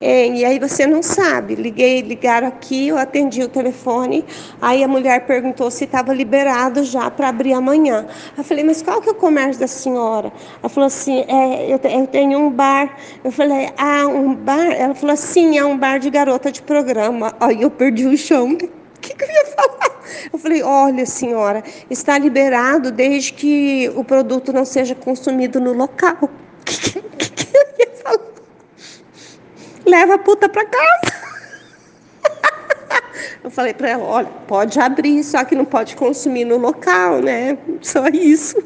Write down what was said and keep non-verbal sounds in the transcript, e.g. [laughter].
É, e aí você não sabe. Liguei, ligaram aqui, eu atendi o telefone, aí a mulher perguntou se estava liberado já para abrir amanhã. Eu falei, mas qual que é o comércio da senhora? Ela falou assim, é, eu, eu, tenho um bar. Eu falei, ah, um bar? Ela falou, sim, é um bar de garota de programa. Aí eu perdi o chão. [laughs] O que, que eu ia falar? Eu falei, olha, senhora, está liberado desde que o produto não seja consumido no local. O que, que, que eu ia falar? Leva a puta para casa. [laughs] Eu falei para ela, olha, pode abrir, só que não pode consumir no local, né? Só isso.